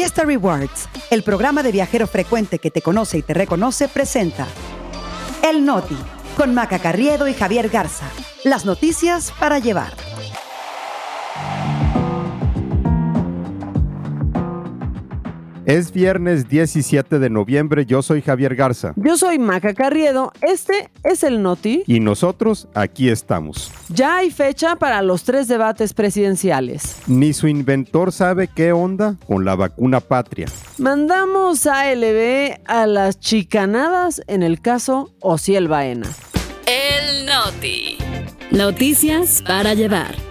Fiesta Rewards, el programa de viajero frecuente que te conoce y te reconoce, presenta El Noti, con Maca Carriedo y Javier Garza. Las noticias para llevar. Es viernes 17 de noviembre, yo soy Javier Garza. Yo soy Maca Carriedo, este es el Noti. Y nosotros aquí estamos. Ya hay fecha para los tres debates presidenciales. Ni su inventor sabe qué onda con la vacuna patria. Mandamos a LB a las chicanadas en el caso Ociel Baena. El Noti. Noticias para llevar.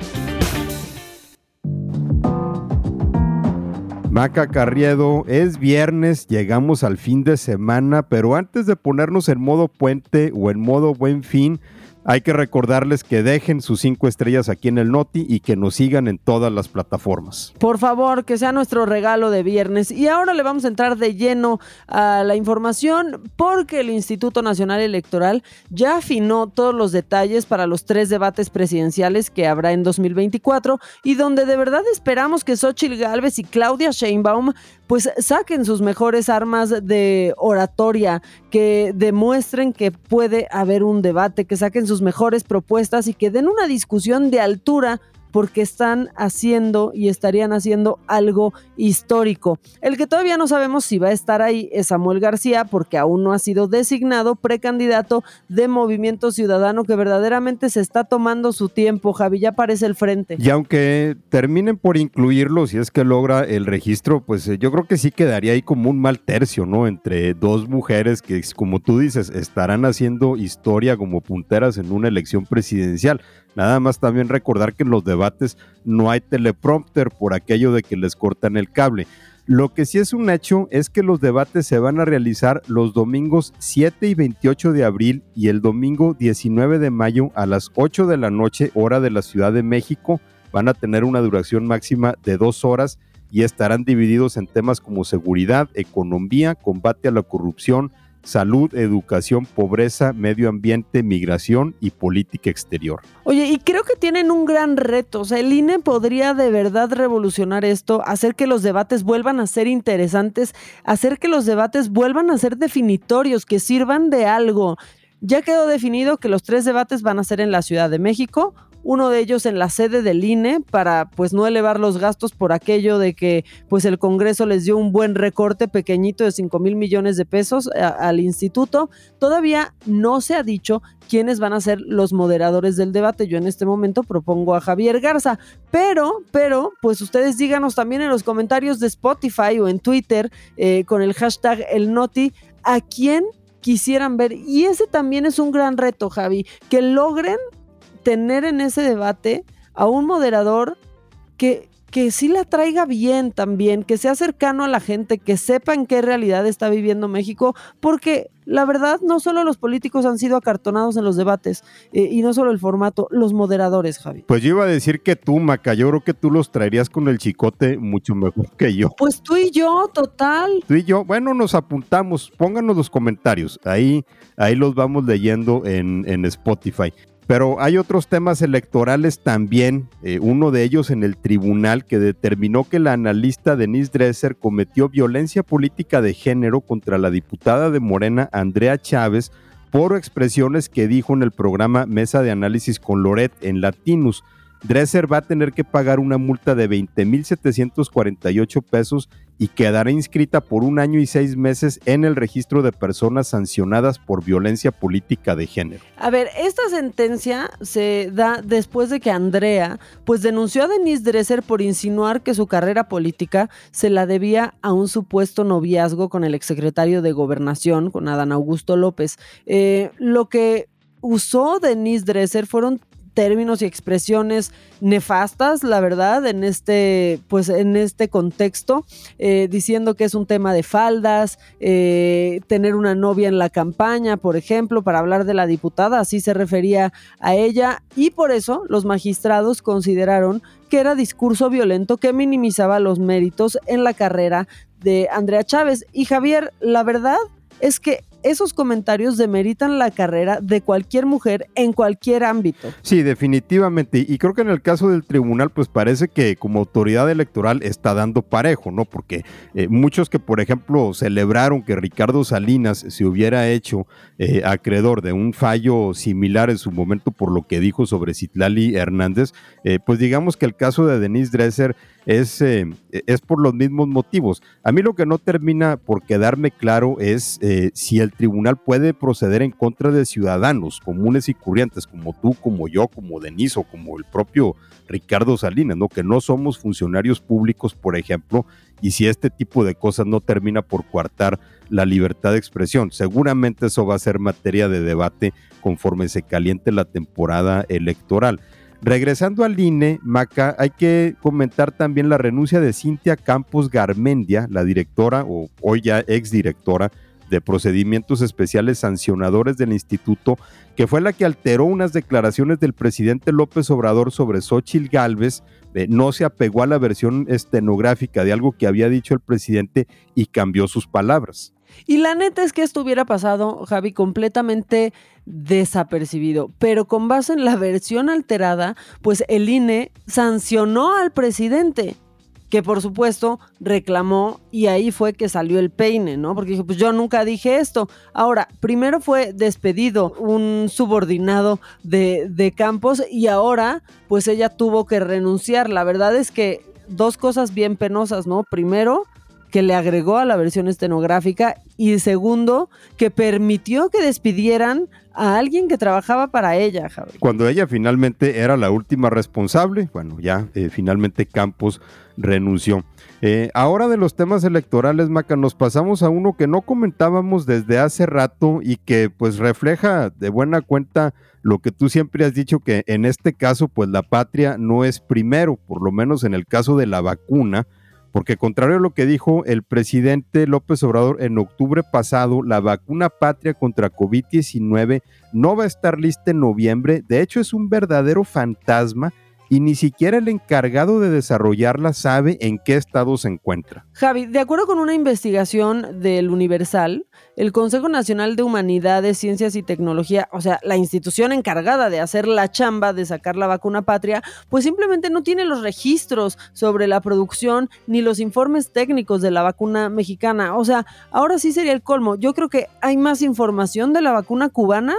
Maca Carriedo, es viernes, llegamos al fin de semana, pero antes de ponernos en modo puente o en modo buen fin, hay que recordarles que dejen sus cinco estrellas aquí en el Noti y que nos sigan en todas las plataformas. Por favor, que sea nuestro regalo de viernes. Y ahora le vamos a entrar de lleno a la información porque el Instituto Nacional Electoral ya afinó todos los detalles para los tres debates presidenciales que habrá en 2024 y donde de verdad esperamos que Xochitl Gálvez y Claudia Sheinbaum pues saquen sus mejores armas de oratoria, que demuestren que puede haber un debate, que saquen sus mejores propuestas y que den una discusión de altura porque están haciendo y estarían haciendo algo histórico. El que todavía no sabemos si va a estar ahí es Samuel García porque aún no ha sido designado precandidato de Movimiento Ciudadano que verdaderamente se está tomando su tiempo. Javi, ya aparece el frente. Y aunque terminen por incluirlo, si es que logra el registro, pues eh, yo creo que sí quedaría ahí como un mal tercio, ¿no? Entre dos mujeres que, como tú dices, estarán haciendo historia como punteras en una elección presidencial. Nada más también recordar que en los debates no hay teleprompter por aquello de que les cortan el cable. Lo que sí es un hecho es que los debates se van a realizar los domingos 7 y 28 de abril y el domingo 19 de mayo a las 8 de la noche, hora de la Ciudad de México. Van a tener una duración máxima de dos horas y estarán divididos en temas como seguridad, economía, combate a la corrupción, salud, educación, pobreza, medio ambiente, migración y política exterior. Oye, y creo que tienen un gran reto. O sea, el INE podría de verdad revolucionar esto, hacer que los debates vuelvan a ser interesantes, hacer que los debates vuelvan a ser definitorios, que sirvan de algo. Ya quedó definido que los tres debates van a ser en la Ciudad de México, uno de ellos en la sede del INE para pues no elevar los gastos por aquello de que pues el Congreso les dio un buen recorte pequeñito de 5 mil millones de pesos eh, al instituto. Todavía no se ha dicho quiénes van a ser los moderadores del debate. Yo en este momento propongo a Javier Garza, pero, pero, pues ustedes díganos también en los comentarios de Spotify o en Twitter eh, con el hashtag el Noti a quién quisieran ver. Y ese también es un gran reto, Javi, que logren tener en ese debate a un moderador que, que sí la traiga bien también, que sea cercano a la gente, que sepa en qué realidad está viviendo México, porque la verdad no solo los políticos han sido acartonados en los debates eh, y no solo el formato, los moderadores, Javi. Pues yo iba a decir que tú, Maca, yo creo que tú los traerías con el chicote mucho mejor que yo. Pues tú y yo, total. Tú y yo, bueno, nos apuntamos, pónganos los comentarios, ahí, ahí los vamos leyendo en, en Spotify. Pero hay otros temas electorales también, eh, uno de ellos en el tribunal que determinó que la analista Denise Dresser cometió violencia política de género contra la diputada de Morena Andrea Chávez por expresiones que dijo en el programa Mesa de Análisis con Loret en Latinus. Dresser va a tener que pagar una multa de 20.748 pesos y quedará inscrita por un año y seis meses en el registro de personas sancionadas por violencia política de género. A ver, esta sentencia se da después de que Andrea pues denunció a Denise Dresser por insinuar que su carrera política se la debía a un supuesto noviazgo con el exsecretario de Gobernación, con Adán Augusto López. Eh, lo que usó Denise Dresser fueron términos y expresiones nefastas, la verdad, en este, pues, en este contexto, eh, diciendo que es un tema de faldas, eh, tener una novia en la campaña, por ejemplo, para hablar de la diputada, así se refería a ella, y por eso los magistrados consideraron que era discurso violento que minimizaba los méritos en la carrera de Andrea Chávez. Y Javier, la verdad es que esos comentarios demeritan la carrera de cualquier mujer en cualquier ámbito. Sí, definitivamente. Y creo que en el caso del tribunal, pues parece que como autoridad electoral está dando parejo, ¿no? Porque eh, muchos que, por ejemplo, celebraron que Ricardo Salinas se hubiera hecho eh, acreedor de un fallo similar en su momento por lo que dijo sobre Citlali Hernández, eh, pues digamos que el caso de Denise Dresser es, eh, es por los mismos motivos. A mí lo que no termina por quedarme claro es eh, si el tribunal puede proceder en contra de ciudadanos comunes y corrientes, como tú, como yo, como Denise o como el propio Ricardo Salinas, ¿no? que no somos funcionarios públicos, por ejemplo, y si este tipo de cosas no termina por coartar la libertad de expresión. Seguramente eso va a ser materia de debate conforme se caliente la temporada electoral. Regresando al INE, Maca, hay que comentar también la renuncia de Cintia Campos Garmendia, la directora o hoy ya exdirectora de procedimientos especiales sancionadores del instituto, que fue la que alteró unas declaraciones del presidente López Obrador sobre Xochitl Gálvez, eh, no se apegó a la versión estenográfica de algo que había dicho el presidente y cambió sus palabras. Y la neta es que esto hubiera pasado, Javi, completamente desapercibido, pero con base en la versión alterada, pues el INE sancionó al presidente que por supuesto reclamó y ahí fue que salió el peine, ¿no? Porque dije, pues yo nunca dije esto. Ahora, primero fue despedido un subordinado de, de Campos y ahora pues ella tuvo que renunciar. La verdad es que dos cosas bien penosas, ¿no? Primero, que le agregó a la versión estenográfica y segundo, que permitió que despidieran a alguien que trabajaba para ella, Javi. Cuando ella finalmente era la última responsable, bueno, ya eh, finalmente Campos renunció. Eh, ahora de los temas electorales, Maca, nos pasamos a uno que no comentábamos desde hace rato y que pues refleja de buena cuenta lo que tú siempre has dicho que en este caso pues la patria no es primero, por lo menos en el caso de la vacuna, porque contrario a lo que dijo el presidente López Obrador en octubre pasado, la vacuna patria contra COVID-19 no va a estar lista en noviembre, de hecho es un verdadero fantasma y ni siquiera el encargado de desarrollarla sabe en qué estado se encuentra. Javi, de acuerdo con una investigación del Universal, el Consejo Nacional de Humanidades, Ciencias y Tecnología, o sea, la institución encargada de hacer la chamba de sacar la vacuna patria, pues simplemente no tiene los registros sobre la producción ni los informes técnicos de la vacuna mexicana. O sea, ahora sí sería el colmo. Yo creo que hay más información de la vacuna cubana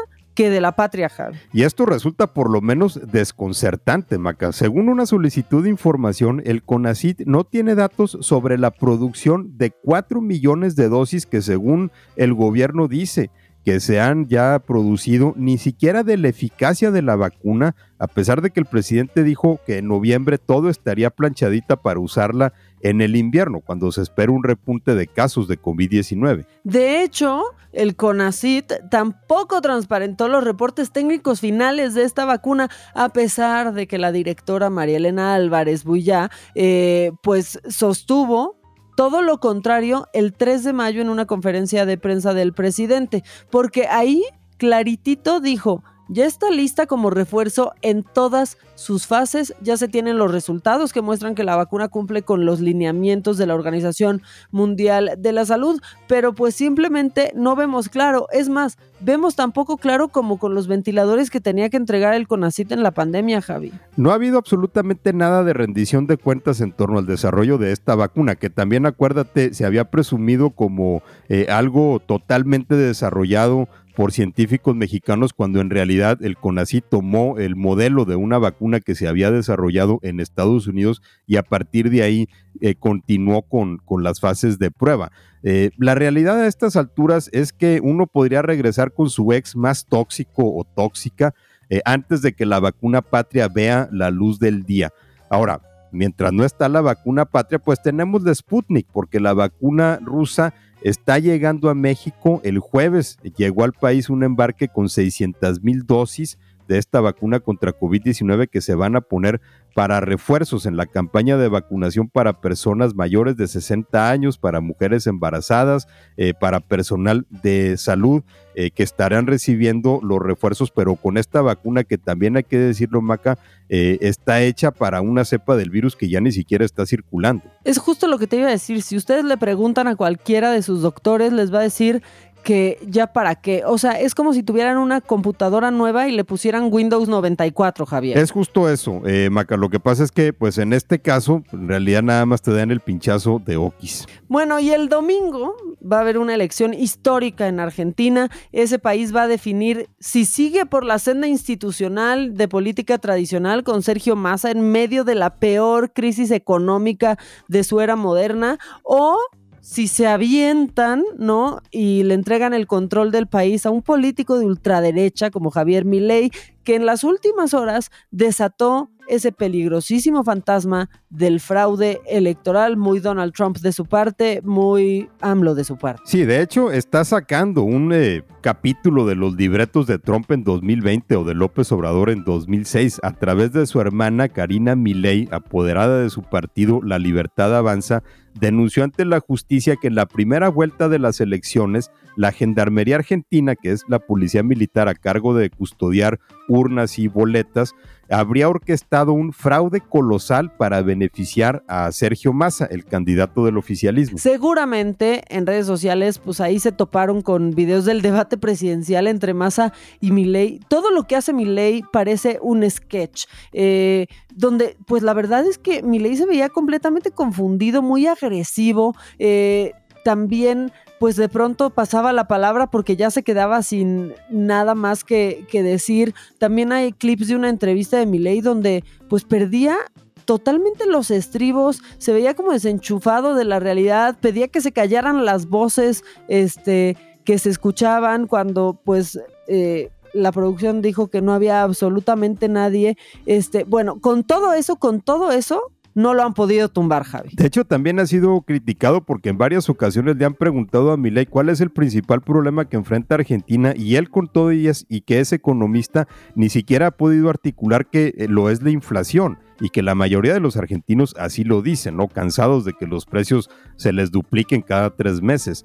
de la patria, Javi. Y esto resulta por lo menos desconcertante, Maca. Según una solicitud de información, el CONACIT no tiene datos sobre la producción de 4 millones de dosis que según el gobierno dice que se han ya producido, ni siquiera de la eficacia de la vacuna, a pesar de que el presidente dijo que en noviembre todo estaría planchadita para usarla en el invierno, cuando se espera un repunte de casos de COVID-19. De hecho, el CONACIT tampoco transparentó los reportes técnicos finales de esta vacuna, a pesar de que la directora María Elena Álvarez Bullá, eh, pues sostuvo todo lo contrario el 3 de mayo en una conferencia de prensa del presidente, porque ahí claritito dijo, ya está lista como refuerzo en todas sus fases. Ya se tienen los resultados que muestran que la vacuna cumple con los lineamientos de la Organización Mundial de la Salud, pero pues simplemente no vemos claro. Es más, vemos tampoco claro como con los ventiladores que tenía que entregar el CONACIT en la pandemia, Javi. No ha habido absolutamente nada de rendición de cuentas en torno al desarrollo de esta vacuna, que también acuérdate, se había presumido como eh, algo totalmente desarrollado por científicos mexicanos cuando en realidad el CONACYT tomó el modelo de una vacuna que se había desarrollado en Estados Unidos y a partir de ahí eh, continuó con, con, las fases de prueba. Eh, la realidad a estas alturas es que uno podría regresar con su ex más tóxico o tóxica eh, antes de que la vacuna patria vea la luz del día. Ahora, mientras no está la vacuna patria, pues tenemos la Sputnik, porque la vacuna rusa está llegando a México el jueves. Llegó al país un embarque con 600 mil dosis de esta vacuna contra COVID-19 que se van a poner para refuerzos en la campaña de vacunación para personas mayores de 60 años, para mujeres embarazadas, eh, para personal de salud eh, que estarán recibiendo los refuerzos, pero con esta vacuna que también hay que decirlo, Maca, eh, está hecha para una cepa del virus que ya ni siquiera está circulando. Es justo lo que te iba a decir. Si ustedes le preguntan a cualquiera de sus doctores, les va a decir que ya para qué. O sea, es como si tuvieran una computadora nueva y le pusieran Windows 94, Javier. Es justo eso, eh, Maca. Lo que pasa es que, pues en este caso, en realidad nada más te dan el pinchazo de Okis. Bueno, y el domingo va a haber una elección histórica en Argentina. Ese país va a definir si sigue por la senda institucional de política tradicional con Sergio Massa en medio de la peor crisis económica de su era moderna o si se avientan, ¿no? Y le entregan el control del país a un político de ultraderecha como Javier Milei, que en las últimas horas desató ese peligrosísimo fantasma del fraude electoral, muy Donald Trump de su parte, muy AMLO de su parte. Sí, de hecho está sacando un eh, capítulo de los libretos de Trump en 2020 o de López Obrador en 2006 a través de su hermana Karina Milei, apoderada de su partido La Libertad Avanza, denunció ante la justicia que en la primera vuelta de las elecciones, la Gendarmería Argentina, que es la policía militar a cargo de custodiar urnas y boletas, habría orquestado un fraude colosal para beneficiar a Sergio Massa, el candidato del oficialismo. Seguramente en redes sociales, pues ahí se toparon con videos del debate presidencial entre Massa y Milei. Todo lo que hace Milei parece un sketch, eh, donde pues la verdad es que Milei se veía completamente confundido, muy agresivo, eh, también pues de pronto pasaba la palabra porque ya se quedaba sin nada más que, decir. También hay clips de una entrevista de Miley donde pues perdía totalmente los estribos, se veía como desenchufado de la realidad, pedía que se callaran las voces este, que se escuchaban cuando pues... Eh, la producción dijo que no había absolutamente nadie. Este, bueno, con todo eso, con todo eso, no lo han podido tumbar, Javi. De hecho, también ha sido criticado porque en varias ocasiones le han preguntado a Milei cuál es el principal problema que enfrenta Argentina y él con todo ellas y que es economista ni siquiera ha podido articular que eh, lo es la inflación y que la mayoría de los argentinos así lo dicen, ¿no? Cansados de que los precios se les dupliquen cada tres meses.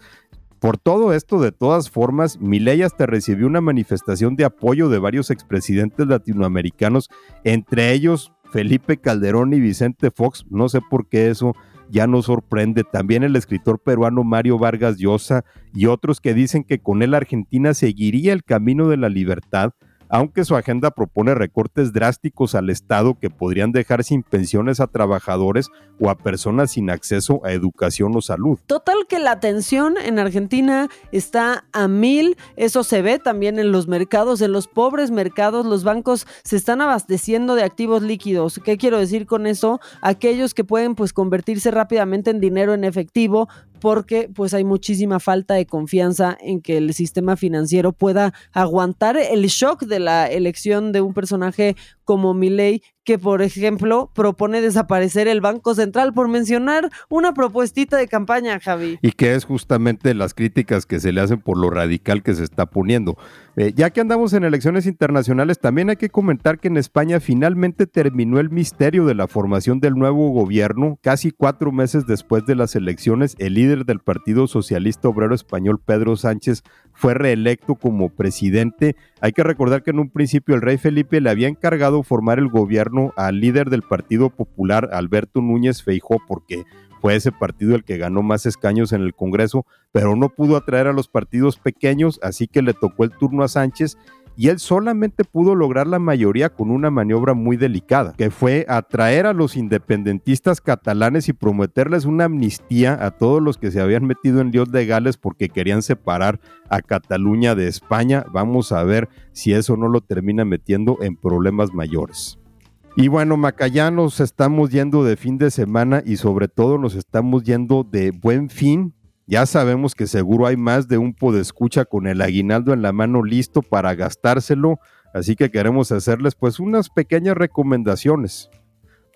Por todo esto, de todas formas, Milei hasta recibió una manifestación de apoyo de varios expresidentes latinoamericanos, entre ellos Felipe Calderón y Vicente Fox, no sé por qué eso ya nos sorprende. También el escritor peruano Mario Vargas Llosa y otros que dicen que con él Argentina seguiría el camino de la libertad aunque su agenda propone recortes drásticos al Estado que podrían dejar sin pensiones a trabajadores o a personas sin acceso a educación o salud. Total que la tensión en Argentina está a mil, eso se ve también en los mercados, en los pobres mercados, los bancos se están abasteciendo de activos líquidos. ¿Qué quiero decir con eso? Aquellos que pueden pues convertirse rápidamente en dinero en efectivo porque pues hay muchísima falta de confianza en que el sistema financiero pueda aguantar el shock de la elección de un personaje como Milei que, por ejemplo, propone desaparecer el Banco Central, por mencionar una propuestita de campaña, Javi. Y que es justamente las críticas que se le hacen por lo radical que se está poniendo. Eh, ya que andamos en elecciones internacionales, también hay que comentar que en España finalmente terminó el misterio de la formación del nuevo gobierno. Casi cuatro meses después de las elecciones, el líder del Partido Socialista Obrero Español, Pedro Sánchez, fue reelecto como presidente. Hay que recordar que en un principio el rey Felipe le había encargado formar el gobierno al líder del Partido Popular, Alberto Núñez Feijó, porque fue ese partido el que ganó más escaños en el Congreso, pero no pudo atraer a los partidos pequeños, así que le tocó el turno a Sánchez y él solamente pudo lograr la mayoría con una maniobra muy delicada, que fue atraer a los independentistas catalanes y prometerles una amnistía a todos los que se habían metido en líos legales porque querían separar a Cataluña de España. Vamos a ver si eso no lo termina metiendo en problemas mayores. Y bueno, Macayá nos estamos yendo de fin de semana y sobre todo nos estamos yendo de buen fin ya sabemos que seguro hay más de un podescucha con el aguinaldo en la mano listo para gastárselo, así que queremos hacerles pues unas pequeñas recomendaciones.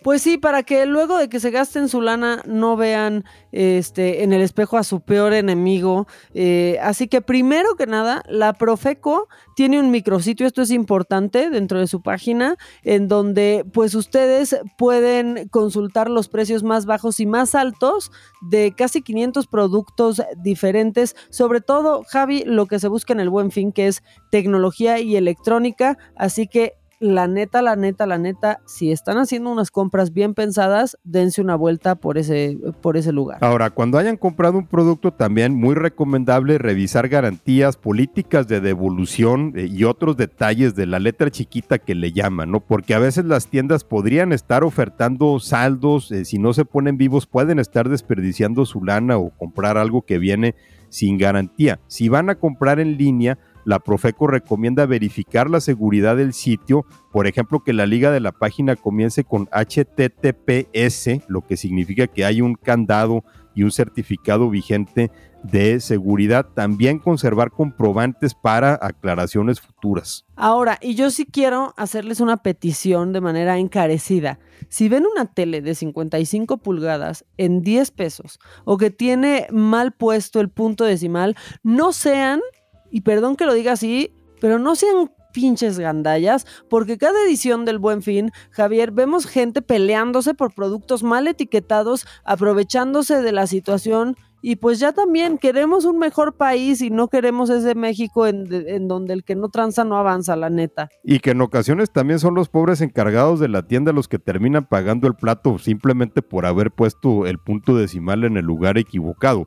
Pues sí, para que luego de que se gasten su lana no vean este, en el espejo a su peor enemigo. Eh, así que primero que nada, la Profeco tiene un micrositio, esto es importante dentro de su página, en donde pues ustedes pueden consultar los precios más bajos y más altos de casi 500 productos diferentes, sobre todo, Javi, lo que se busca en el buen fin, que es tecnología y electrónica. Así que la neta, la neta, la neta, si están haciendo unas compras bien pensadas, dense una vuelta por ese, por ese lugar. Ahora, cuando hayan comprado un producto, también muy recomendable revisar garantías, políticas de devolución eh, y otros detalles de la letra chiquita que le llaman, ¿no? Porque a veces las tiendas podrían estar ofertando saldos, eh, si no se ponen vivos, pueden estar desperdiciando su lana o comprar algo que viene sin garantía. Si van a comprar en línea, la Profeco recomienda verificar la seguridad del sitio, por ejemplo, que la liga de la página comience con HTTPS, lo que significa que hay un candado y un certificado vigente de seguridad. También conservar comprobantes para aclaraciones futuras. Ahora, y yo sí quiero hacerles una petición de manera encarecida. Si ven una tele de 55 pulgadas en 10 pesos o que tiene mal puesto el punto decimal, no sean y perdón que lo diga así, pero no sean pinches gandallas, porque cada edición del Buen Fin, Javier, vemos gente peleándose por productos mal etiquetados, aprovechándose de la situación y pues ya también queremos un mejor país y no queremos ese México en, en, donde el que no tranza no avanza, la neta. Y que en ocasiones también son los pobres encargados de la tienda los que terminan pagando el plato simplemente por haber puesto el punto decimal en el lugar equivocado.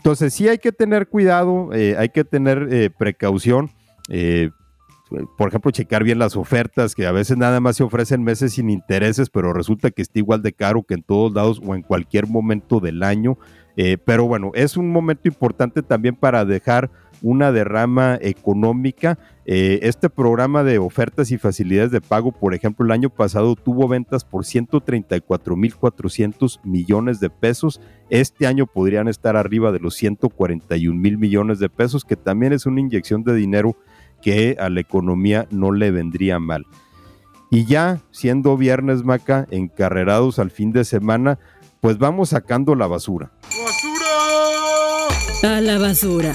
Entonces sí hay que tener cuidado, eh, hay que tener eh, precaución. Eh, por ejemplo, checar bien las ofertas, que a veces nada más se ofrecen meses sin intereses, pero resulta que está igual de caro que en todos lados o en cualquier momento del año. pero bueno, es un momento importante también para dejar una derrama económica. Eh, este programa de ofertas y facilidades de pago, por ejemplo, el año pasado tuvo ventas por 134.400 millones de pesos. Este año podrían estar arriba de los 141 mil millones de pesos, que también es una inyección de dinero que a la economía no le vendría mal. Y ya siendo viernes, Maca, encarrerados al fin de semana, pues vamos sacando la basura. ¡Basura! A la basura.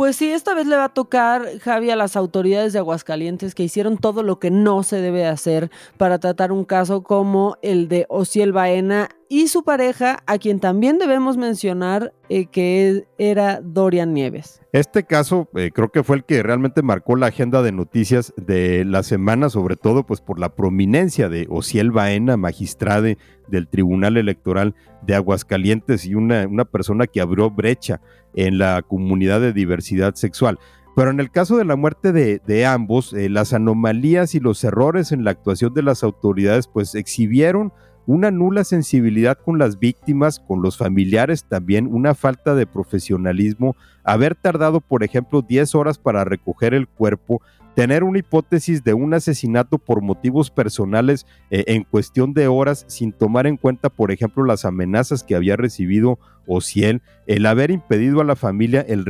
Pues sí, esta vez le va a tocar, Javi, a las autoridades de Aguascalientes que hicieron todo lo que no se debe hacer para tratar un caso como el de Ociel Baena y su pareja, a quien también debemos mencionar eh, que era Dorian Nieves. Este caso eh, creo que fue el que realmente marcó la agenda de noticias de la semana, sobre todo pues por la prominencia de Ociel Baena, magistrade del Tribunal Electoral de Aguascalientes y una, una persona que abrió brecha en la comunidad de diversidad sexual. Pero en el caso de la muerte de, ambos, eh, las anomalías y los errores en la actuación de las autoridades pues exhibieron una nula sensibilidad con las víctimas, con los familiares también, una falta de profesionalismo, haber tardado, por ejemplo, 10 horas para recoger el cuerpo, tener una hipótesis de un asesinato por motivos personales eh, en cuestión de horas sin tomar en cuenta, por ejemplo, las amenazas que había recibido Ociel, el haber impedido a la familia el,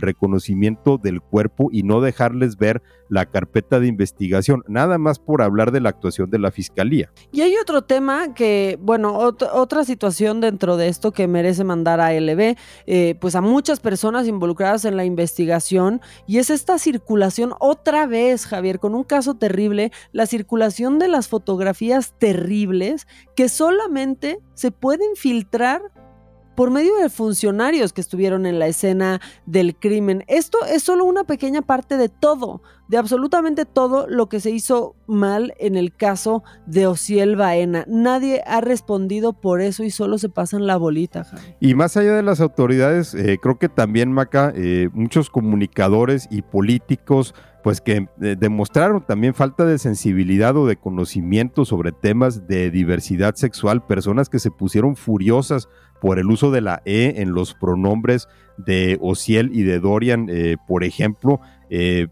reconocimiento del cuerpo y no dejarles ver la carpeta de investigación, nada más por hablar de la actuación de la fiscalía. Y hay otro tema que, bueno, otra situación dentro de esto que merece mandar a LB, eh, pues a muchas personas involucradas en la investigación, y es esta circulación otra vez, Javier, con un caso terrible, la circulación de las fotografías terribles que solamente se pueden filtrar por medio de funcionarios que estuvieron en la escena del crimen. Esto es solo una pequeña parte de todo, de absolutamente todo lo que se hizo mal en el caso de Ociel Baena. Nadie ha respondido por eso y solo se pasan la bolita. Y más allá de las autoridades, eh, creo que también, Maca, eh, muchos comunicadores y políticos pues que eh, demostraron también falta de sensibilidad o de conocimiento sobre temas de diversidad sexual, personas que se pusieron furiosas por el uso de la E en los pronombres de Ociel y de Dorian, eh, por ejemplo. Eh,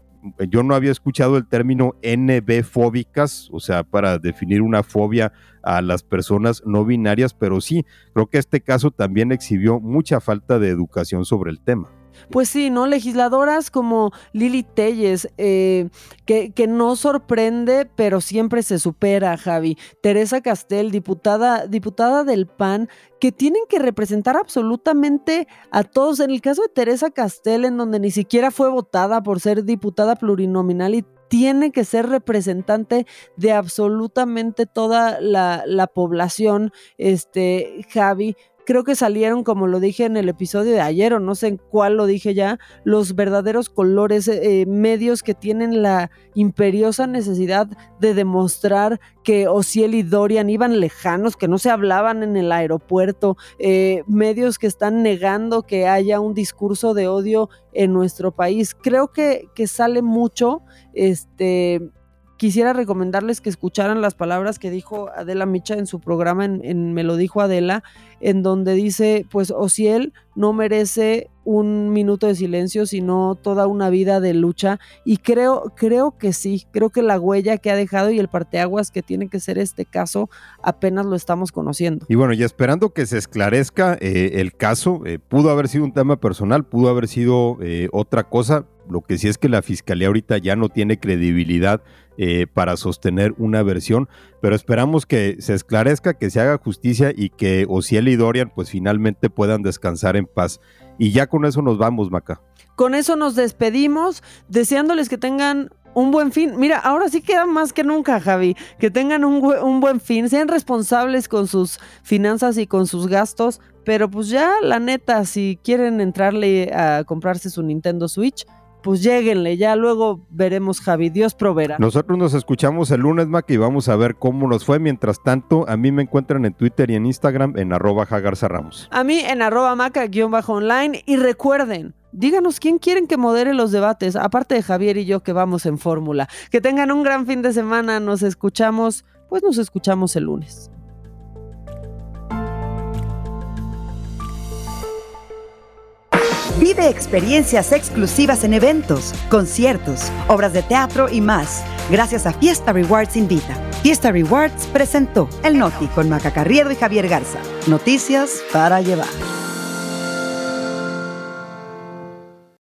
yo no había escuchado el término NB fóbicas, o sea, para definir una fobia a las personas no binarias, pero sí, creo que este caso también exhibió mucha falta de educación sobre el tema. Pues sí, ¿no? Legisladoras como Lili Telles, eh, que, no sorprende, pero siempre se supera, Javi. Teresa Castel, diputada, diputada del PAN, que tienen que representar absolutamente a todos. En el caso de Teresa Castel, en donde ni siquiera fue votada por ser diputada plurinominal y tiene que ser representante de absolutamente toda la, la población, este, Javi creo que salieron, como lo dije en el episodio de ayer, o no sé en cuál lo dije ya, los verdaderos colores, eh, medios que tienen la imperiosa necesidad de demostrar que Ociel y Dorian iban lejanos, que no se hablaban en el aeropuerto, eh, medios que están negando que haya un discurso de odio en nuestro país. Creo que, que sale mucho este quisiera recomendarles que escucharan las palabras que dijo Adela Micha en su programa en, Me lo dijo Adela, en donde dice, pues Ociel no merece un minuto de silencio, sino toda una vida de lucha. Y creo, creo que sí, creo que la huella que ha dejado y el parteaguas que tiene que ser este caso, apenas lo estamos conociendo. Y bueno, y esperando que se esclarezca eh, el caso, eh, pudo haber sido un tema personal, pudo haber sido eh, otra cosa. Lo que sí es que la fiscalía ahorita ya no tiene credibilidad eh, para sostener una versión, pero esperamos que se esclarezca, que se haga justicia y que Ociel y Dorian pues finalmente puedan descansar en paz. Y ya con eso nos vamos, Maca. Con eso nos despedimos, deseándoles que tengan un buen fin. Mira, ahora sí queda más que nunca, Javi. Que tengan un, un, buen fin, sean responsables con sus finanzas y con sus gastos. Pero pues ya, la neta, si quieren entrarle a comprarse su Nintendo Switch, pues lleguenle, ya luego veremos, Javi. Dios proveerá. Nosotros nos escuchamos el lunes, Mac, y vamos a ver cómo nos fue. Mientras tanto, a mí me encuentran en Twitter y en Instagram en arroba Jagarza Ramos. A mí en arroba maca-online. Y recuerden, díganos quién quieren que modere los debates, aparte de Javier y yo que vamos en fórmula. Que tengan un gran fin de semana. Nos escuchamos, pues nos escuchamos el lunes. Vive experiencias exclusivas en eventos, conciertos, obras de teatro y más, gracias a Fiesta Rewards Invita. Fiesta Rewards presentó El Noti con Maca Carriedo y Javier Garza. Noticias para llevar.